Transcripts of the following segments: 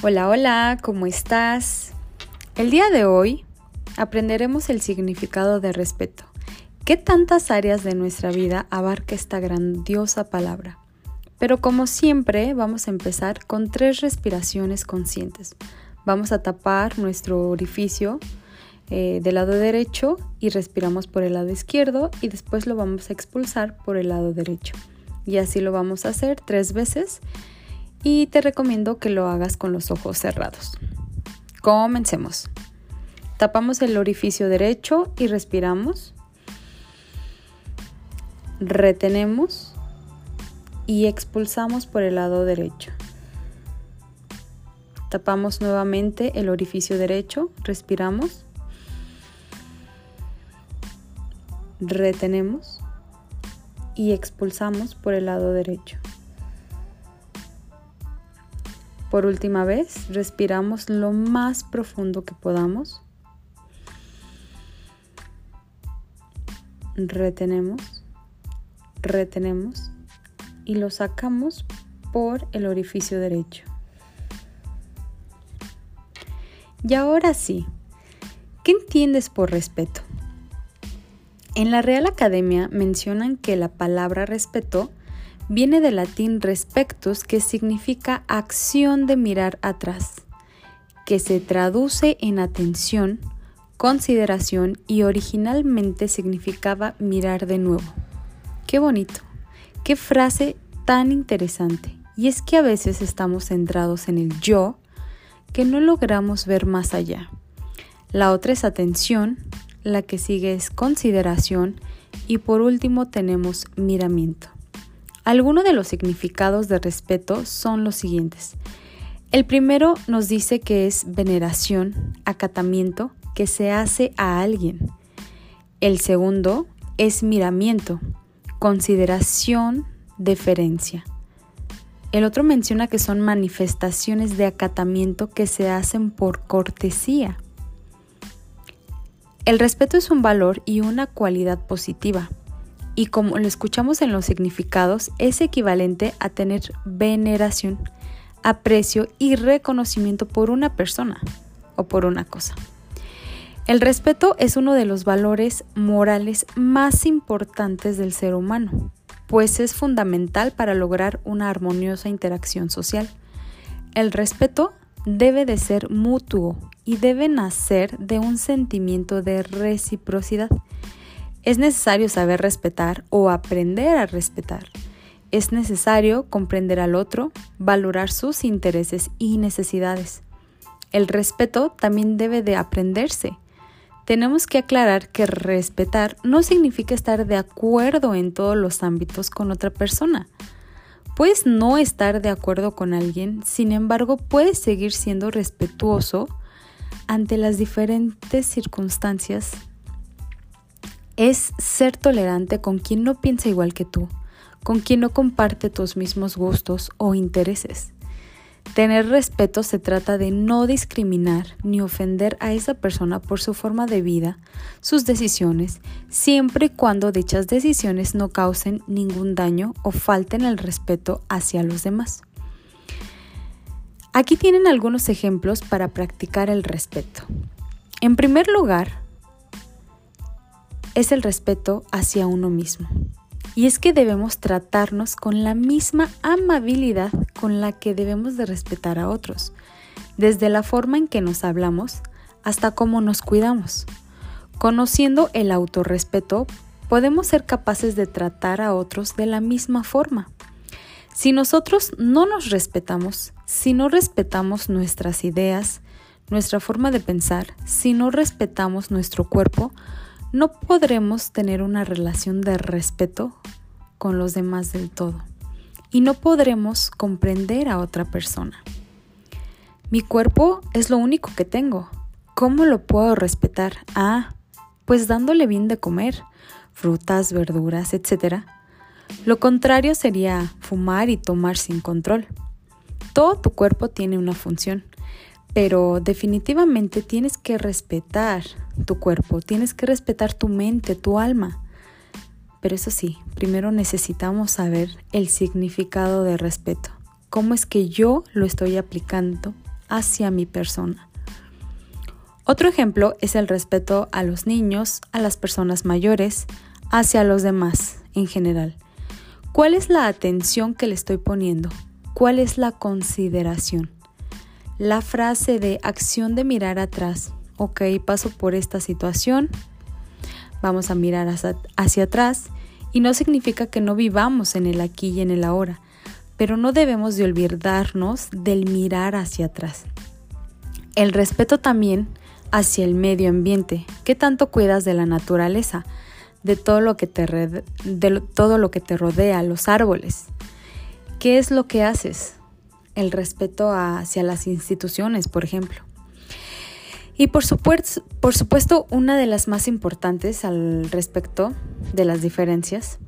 Hola, hola, ¿cómo estás? El día de hoy aprenderemos el significado de respeto. ¿Qué tantas áreas de nuestra vida abarca esta grandiosa palabra? Pero como siempre, vamos a empezar con tres respiraciones conscientes. Vamos a tapar nuestro orificio eh, del lado derecho y respiramos por el lado izquierdo y después lo vamos a expulsar por el lado derecho. Y así lo vamos a hacer tres veces y te recomiendo que lo hagas con los ojos cerrados. Comencemos. Tapamos el orificio derecho y respiramos. Retenemos y expulsamos por el lado derecho. Tapamos nuevamente el orificio derecho, respiramos. Retenemos y expulsamos por el lado derecho. Por última vez, respiramos lo más profundo que podamos. Retenemos, retenemos y lo sacamos por el orificio derecho. Y ahora sí, ¿qué entiendes por respeto? En la Real Academia mencionan que la palabra respeto viene del latín respectus, que significa acción de mirar atrás, que se traduce en atención, consideración y originalmente significaba mirar de nuevo. Qué bonito, qué frase tan interesante. Y es que a veces estamos centrados en el yo que no logramos ver más allá. La otra es atención, la que sigue es consideración y por último tenemos miramiento. Algunos de los significados de respeto son los siguientes. El primero nos dice que es veneración, acatamiento que se hace a alguien. El segundo es miramiento, consideración, deferencia. El otro menciona que son manifestaciones de acatamiento que se hacen por cortesía. El respeto es un valor y una cualidad positiva y como lo escuchamos en los significados, es equivalente a tener veneración, aprecio y reconocimiento por una persona o por una cosa. El respeto es uno de los valores morales más importantes del ser humano, pues es fundamental para lograr una armoniosa interacción social. El respeto debe de ser mutuo y debe nacer de un sentimiento de reciprocidad es necesario saber respetar o aprender a respetar. Es necesario comprender al otro, valorar sus intereses y necesidades. El respeto también debe de aprenderse. Tenemos que aclarar que respetar no significa estar de acuerdo en todos los ámbitos con otra persona. Puedes no estar de acuerdo con alguien, sin embargo puedes seguir siendo respetuoso ante las diferentes circunstancias es ser tolerante con quien no piensa igual que tú, con quien no comparte tus mismos gustos o intereses. Tener respeto se trata de no discriminar ni ofender a esa persona por su forma de vida, sus decisiones, siempre y cuando dichas decisiones no causen ningún daño o falten el respeto hacia los demás. Aquí tienen algunos ejemplos para practicar el respeto. En primer lugar, es el respeto hacia uno mismo. Y es que debemos tratarnos con la misma amabilidad con la que debemos de respetar a otros, desde la forma en que nos hablamos hasta cómo nos cuidamos. Conociendo el autorrespeto, podemos ser capaces de tratar a otros de la misma forma. Si nosotros no nos respetamos, si no respetamos nuestras ideas, nuestra forma de pensar, si no respetamos nuestro cuerpo, no podremos tener una relación de respeto con los demás del todo y no podremos comprender a otra persona. Mi cuerpo es lo único que tengo. ¿Cómo lo puedo respetar? Ah, pues dándole bien de comer, frutas, verduras, etc. Lo contrario sería fumar y tomar sin control. Todo tu cuerpo tiene una función pero definitivamente tienes que respetar tu cuerpo, tienes que respetar tu mente, tu alma. Pero eso sí, primero necesitamos saber el significado de respeto. ¿Cómo es que yo lo estoy aplicando hacia mi persona. Otro ejemplo es el respeto a los niños, a las personas mayores, hacia los demás en general. ¿Cuál es la atención que le estoy poniendo? ¿Cuál es la consideración? La frase de acción de mirar atrás. Ok, paso por esta situación. Vamos a mirar hacia, atrás y no significa que no vivamos en el aquí y en el ahora, pero no debemos de olvidarnos del mirar hacia atrás. El respeto también hacia el medio ambiente. ¿Qué tanto cuidas de la naturaleza? De todo lo que te, de todo lo que te rodea, los árboles. ¿Qué es lo que haces? El respeto hacia las instituciones, por ejemplo. Y por supuesto, por supuesto, una de las más importantes al respecto de las diferencias,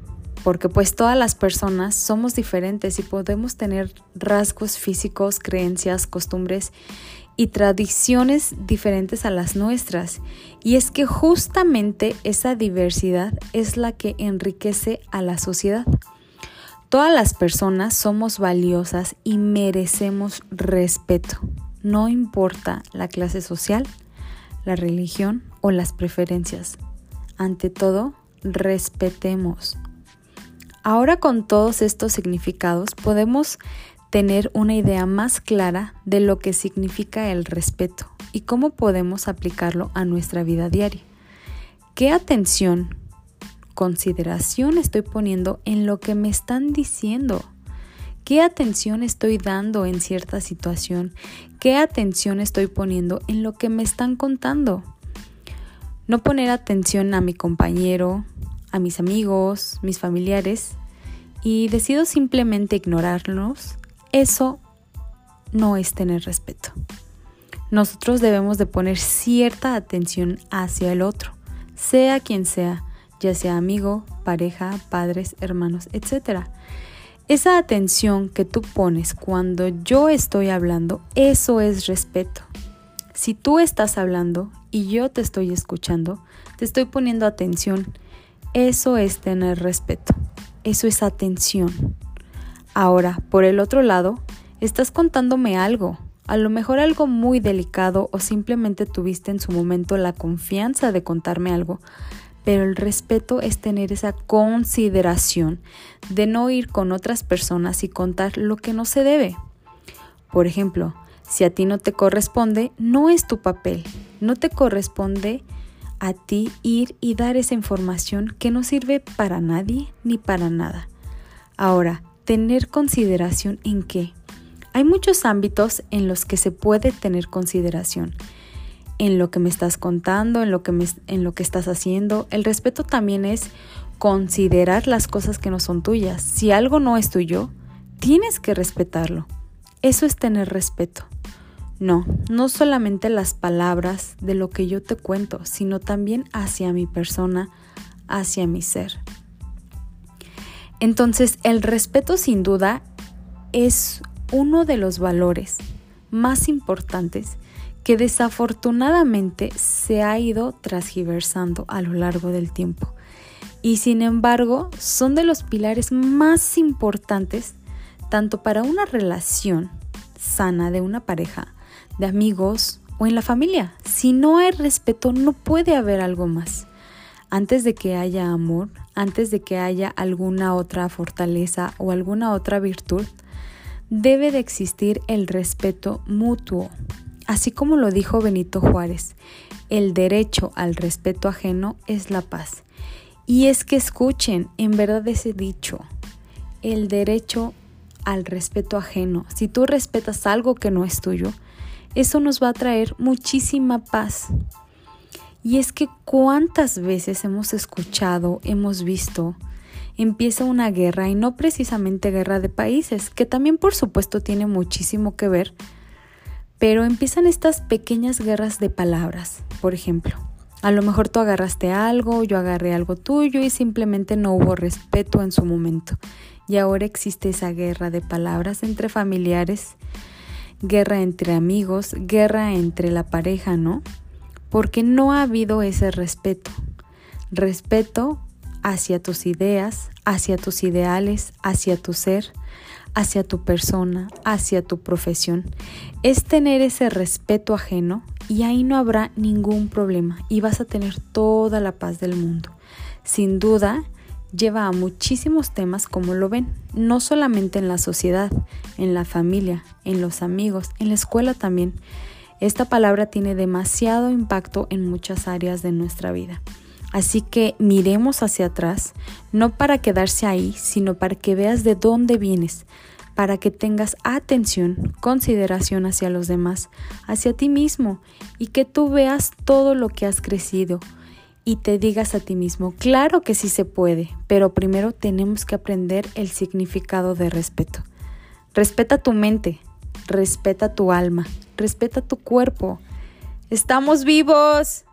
porque pues todas las personas somos diferentes y podemos tener rasgos físicos, creencias, costumbres y tradiciones diferentes a las nuestras. Y es que justamente esa diversidad es la que enriquece a la sociedad. Todas las personas somos valiosas y merecemos respeto no importa la clase social, la religión o las preferencias. Ante todo, respetemos. Ahora con todos estos significados podemos tener una idea más clara de lo que significa el respeto y cómo podemos aplicarlo a nuestra vida diaria. ¿Qué atención, consideración estoy poniendo en lo que me están diciendo? ¿Qué atención estoy dando en cierta situación? ¿Qué atención estoy poniendo en lo que me están contando? No poner atención a mi compañero, a mis amigos, mis familiares y decido simplemente ignorarlos, eso no es tener respeto. Nosotros debemos de poner cierta atención hacia el otro, sea quien sea, ya sea amigo, pareja, padres, hermanos, etc. Esa atención que tú pones cuando yo estoy hablando, eso es respeto. Si tú estás hablando y yo te estoy escuchando, te estoy poniendo atención, eso es tener respeto. Eso es atención. Ahora, por el otro lado, estás contándome algo, a lo mejor algo muy delicado o simplemente tuviste en su momento la confianza de contarme algo, pero el respeto es tener esa consideración de no ir con otras personas y contar lo que no se debe. Por ejemplo, si a ti no te corresponde, no es tu papel, no te corresponde a ti ir y dar esa información que no sirve para nadie ni para nada. Ahora, tener consideración en qué. Hay muchos ámbitos en los que se puede tener consideración en lo que me estás contando, en lo que, me, en lo que estás haciendo. El respeto también es considerar las cosas que no son tuyas. Si algo no es tuyo, tienes que respetarlo. Eso es tener respeto. No, no solamente las palabras de lo que yo te cuento, sino también hacia mi persona, hacia mi ser. Entonces, el respeto sin duda es uno de los valores más importantes que desafortunadamente se ha ido transgiversando a lo largo del tiempo. Y sin embargo, son de los pilares más importantes tanto para una relación sana de una pareja, de amigos o en la familia. Si no hay respeto, no puede haber algo más. Antes de que haya amor, antes de que haya alguna otra fortaleza o alguna otra virtud, debe de existir el respeto mutuo, Así como lo dijo Benito Juárez, el derecho al respeto ajeno es la paz. Y es que escuchen, en verdad ese dicho, el derecho al respeto ajeno. Si tú respetas algo que no es tuyo, eso nos va a traer muchísima paz. Y es que cuántas veces hemos escuchado, hemos visto, empieza una guerra y no precisamente guerra de países, que también por supuesto tiene muchísimo que ver pero empiezan estas pequeñas guerras de palabras. Por ejemplo, a lo mejor tú agarraste algo, yo agarré algo tuyo y simplemente no hubo respeto en su momento. Y ahora existe esa guerra de palabras entre familiares, guerra entre amigos, guerra entre la pareja, ¿no? Porque no ha habido ese respeto. Respeto hacia tus ideas, hacia tus ideales, hacia tu ser, hacia tu persona, hacia tu profesión, es tener ese respeto ajeno y ahí no habrá ningún problema y vas a tener toda la paz del mundo. Sin duda, lleva a muchísimos temas como lo ven, no solamente en la sociedad, en la familia, en los amigos, en la escuela también. Esta palabra tiene demasiado impacto en muchas áreas de nuestra vida. Así que miremos hacia atrás, no para quedarse ahí, sino para que veas de dónde vienes, para que tengas atención, consideración hacia los demás, hacia ti mismo, y que tú veas todo lo que has crecido y te digas a ti mismo, claro que sí se puede, pero primero tenemos que aprender el significado de respeto. Respeta tu mente, respeta tu alma, respeta tu cuerpo. Estamos vivos.